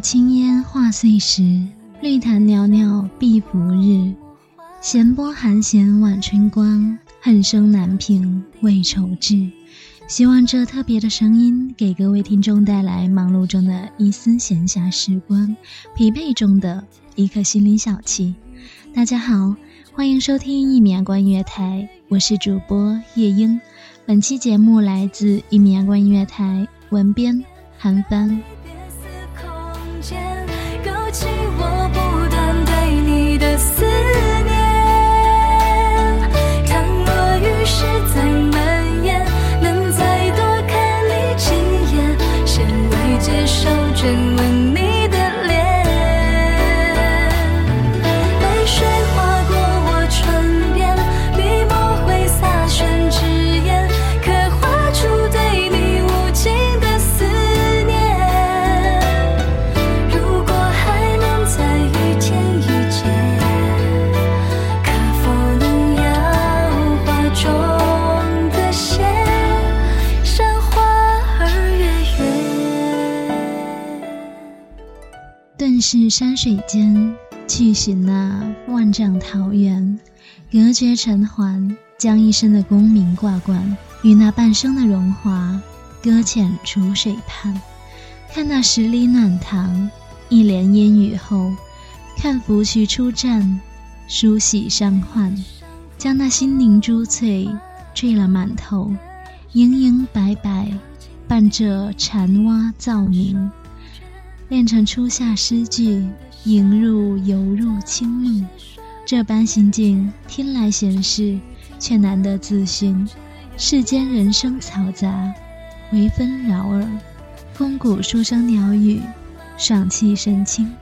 青烟化碎石，绿潭袅袅碧浮日。闲波寒弦晚春光，恨生难平未愁枝。希望这特别的声音给各位听众带来忙碌中的一丝闲暇时光，疲惫中的一颗心灵小憩。大家好，欢迎收听一米阳光音乐台，我是主播夜莺。本期节目来自一米阳光音乐台，文编韩帆。间勾起我不断对你的思念，倘若雨势再蔓延，能再多看你几眼，谁会接受这温？顿是山水间，去寻那万丈桃源，隔绝尘寰，将一生的功名挂冠与那半生的荣华搁浅楚水畔。看那十里暖塘，一帘烟雨后，看芙蕖出绽，梳洗伤患，将那心灵珠翠缀了满头，莹莹白白，伴着蝉蛙噪鸣。练成初夏诗句，迎入游入清梦。这般心境，听来闲适，却难得自寻。世间人生嘈杂，微纷扰耳，风骨书声鸟语，爽气神清。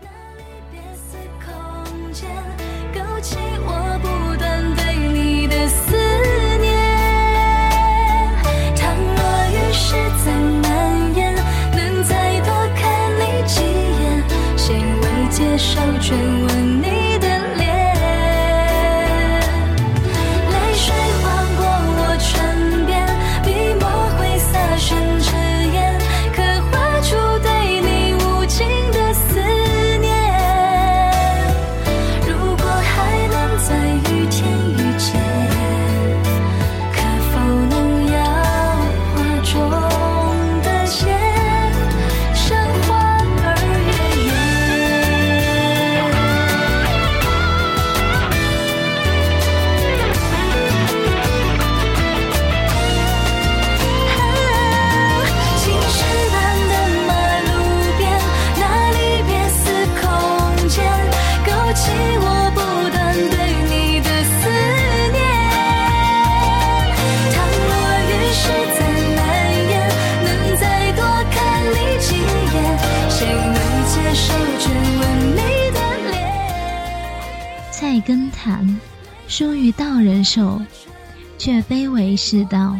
接书于道人手，却非为世道；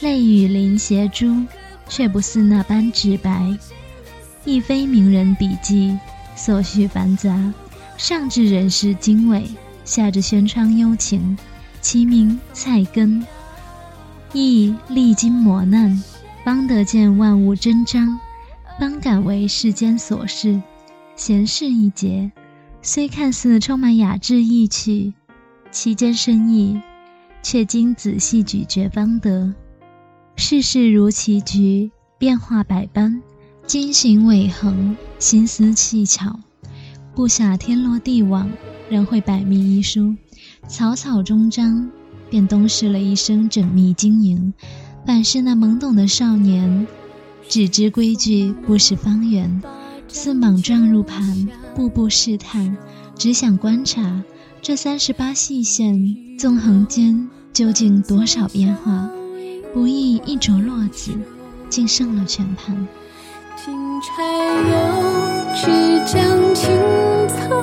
泪雨淋斜珠，却不似那般直白。亦非名人笔记，所序繁杂，上至人世经纬，下至轩窗幽情，其名菜根。亦历经磨难，方得见万物真章，方敢为世间琐事。闲事一节，虽看似充满雅致意趣，其间深意，却经仔细咀嚼方得。世事如棋局，变化百般，经行伟恒，心思细巧，不下天罗地网，仍会百密一疏，草草终章，便东施了一生缜密经营。反是那懵懂的少年，只知规矩，不识方圆。似莽撞入盘，步步试探，只想观察这三十八细线纵横间究竟多少变化，不意一着落子，竟胜了全盘。金钗又只将青草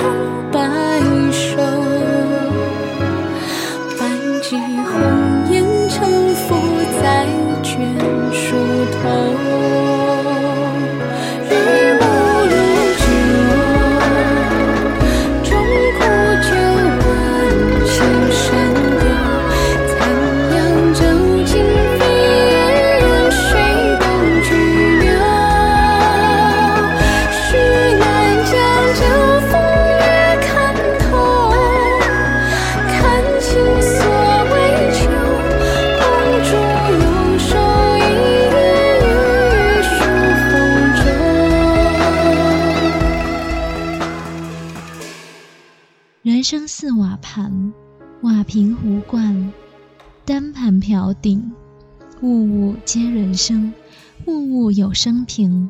单盘瓢鼎，物物皆人生，物物有生平。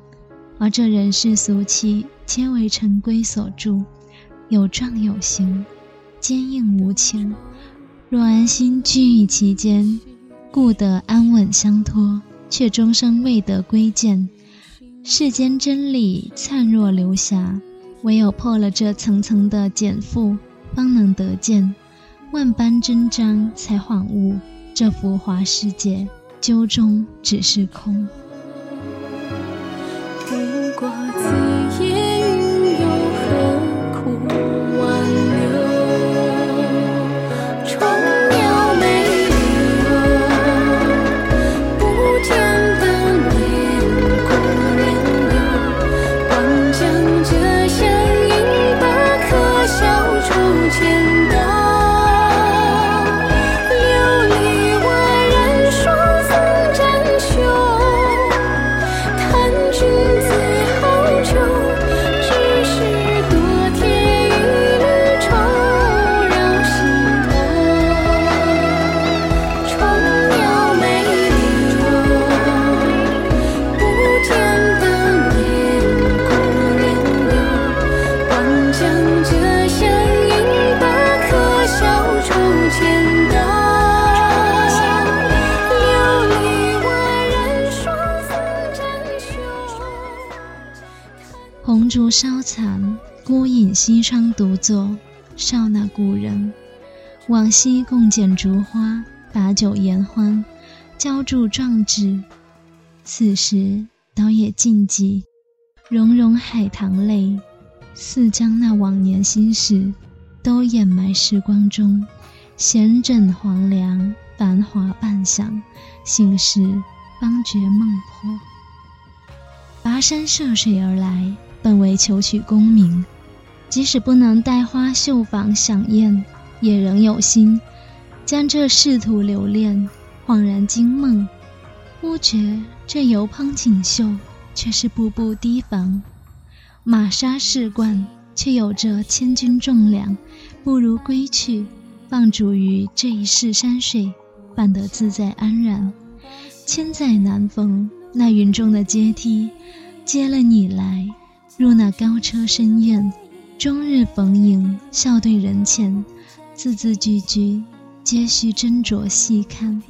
而这人世俗气，皆为尘归所住，有状有形，坚硬无情。若安心居于其间，故得安稳相托，却终生未得归见。世间真理灿若流霞，唯有破了这层层的茧缚，方能得见万般真章，才恍悟这浮华世界究终只是空。红烛烧残，孤影西窗独坐。少那故人，往昔共剪烛花，把酒言欢，浇筑壮志。此时倒也静寂，融融海棠泪，似将那往年心事都掩埋时光中。闲枕黄粱，繁华半晌，醒时方觉梦破。跋山涉水而来，本为求取功名，即使不能带花绣坊享宴，也仍有心将这仕途留恋。恍然惊梦，忽觉这油烹锦绣，却是步步提防。马杀士冠，却有着千钧重量，不如归去，放逐于这一世山水，反得自在安然。千载难逢，那云中的阶梯，接了你来，入那高车深院，终日逢迎，笑对人前，字字句句，皆需斟酌细看。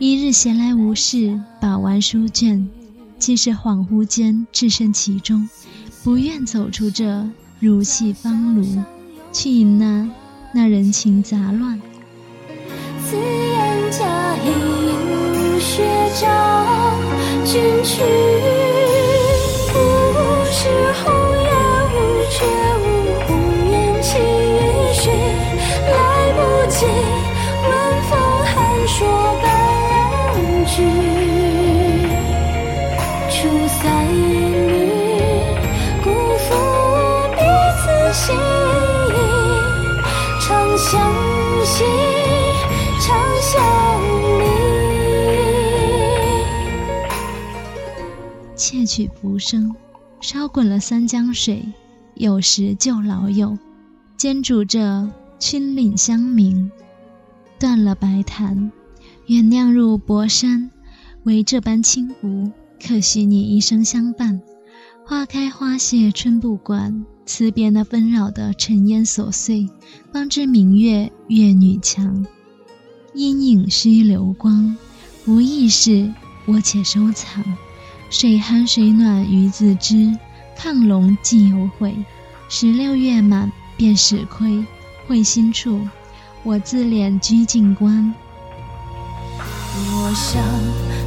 一日闲来无事，把玩书卷，既是恍惚间置身其中，不愿走出这如戏方庐，去迎那那人情杂乱。紫烟佳映雪照君去，相惜，长相离。窃取浮生，烧滚了三江水，有时旧老友，煎煮着青岭香茗，断了白檀，愿酿入薄山，为这般轻浮。可惜你一生相伴，花开花谢春不管，辞别那纷扰的尘烟琐碎，方知明月月女强。阴影须流光，无意事，我且收藏。水寒水暖鱼自知，亢龙既有悔。十六月满便始亏，会心处，我自怜居静观。我想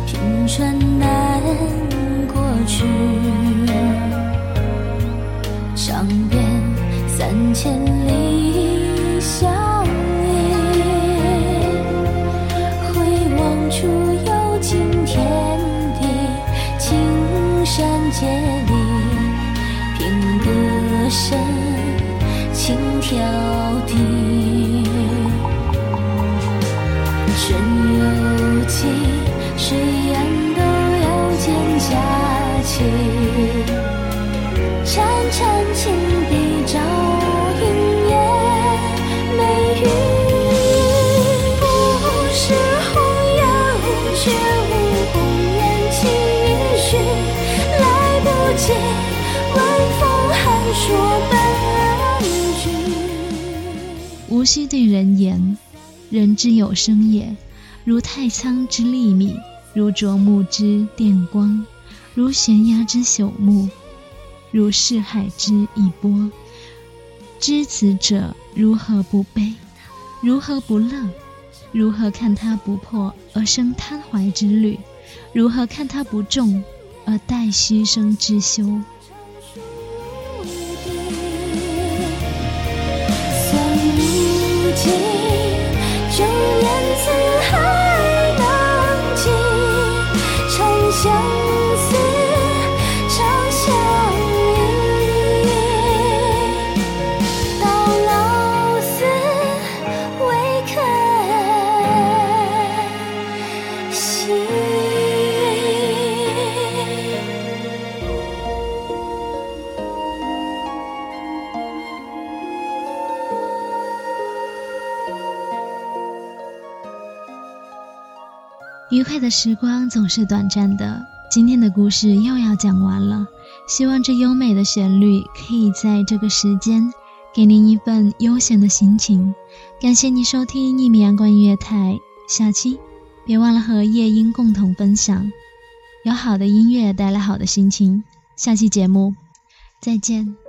平川难过去，尝遍三千里相依。回望处有尽天地，青山界里，凭歌声轻飘潺潺青碧照云烟，美玉不是红颜无却无红颜弃于绪，来不及问风寒说半句。无需对人言，人之有声也。如太仓之粒米，如啄木之电光，如悬崖之朽木，如是海之一波。知此者如何不悲？如何不乐？如何看他不破而生贪怀之虑？如何看他不重而待虚生之修？时光总是短暂的，今天的故事又要讲完了。希望这优美的旋律可以在这个时间给您一份悠闲的心情。感谢你收听一米阳光音乐台，下期别忘了和夜莺共同分享，有好的音乐带来好的心情。下期节目再见。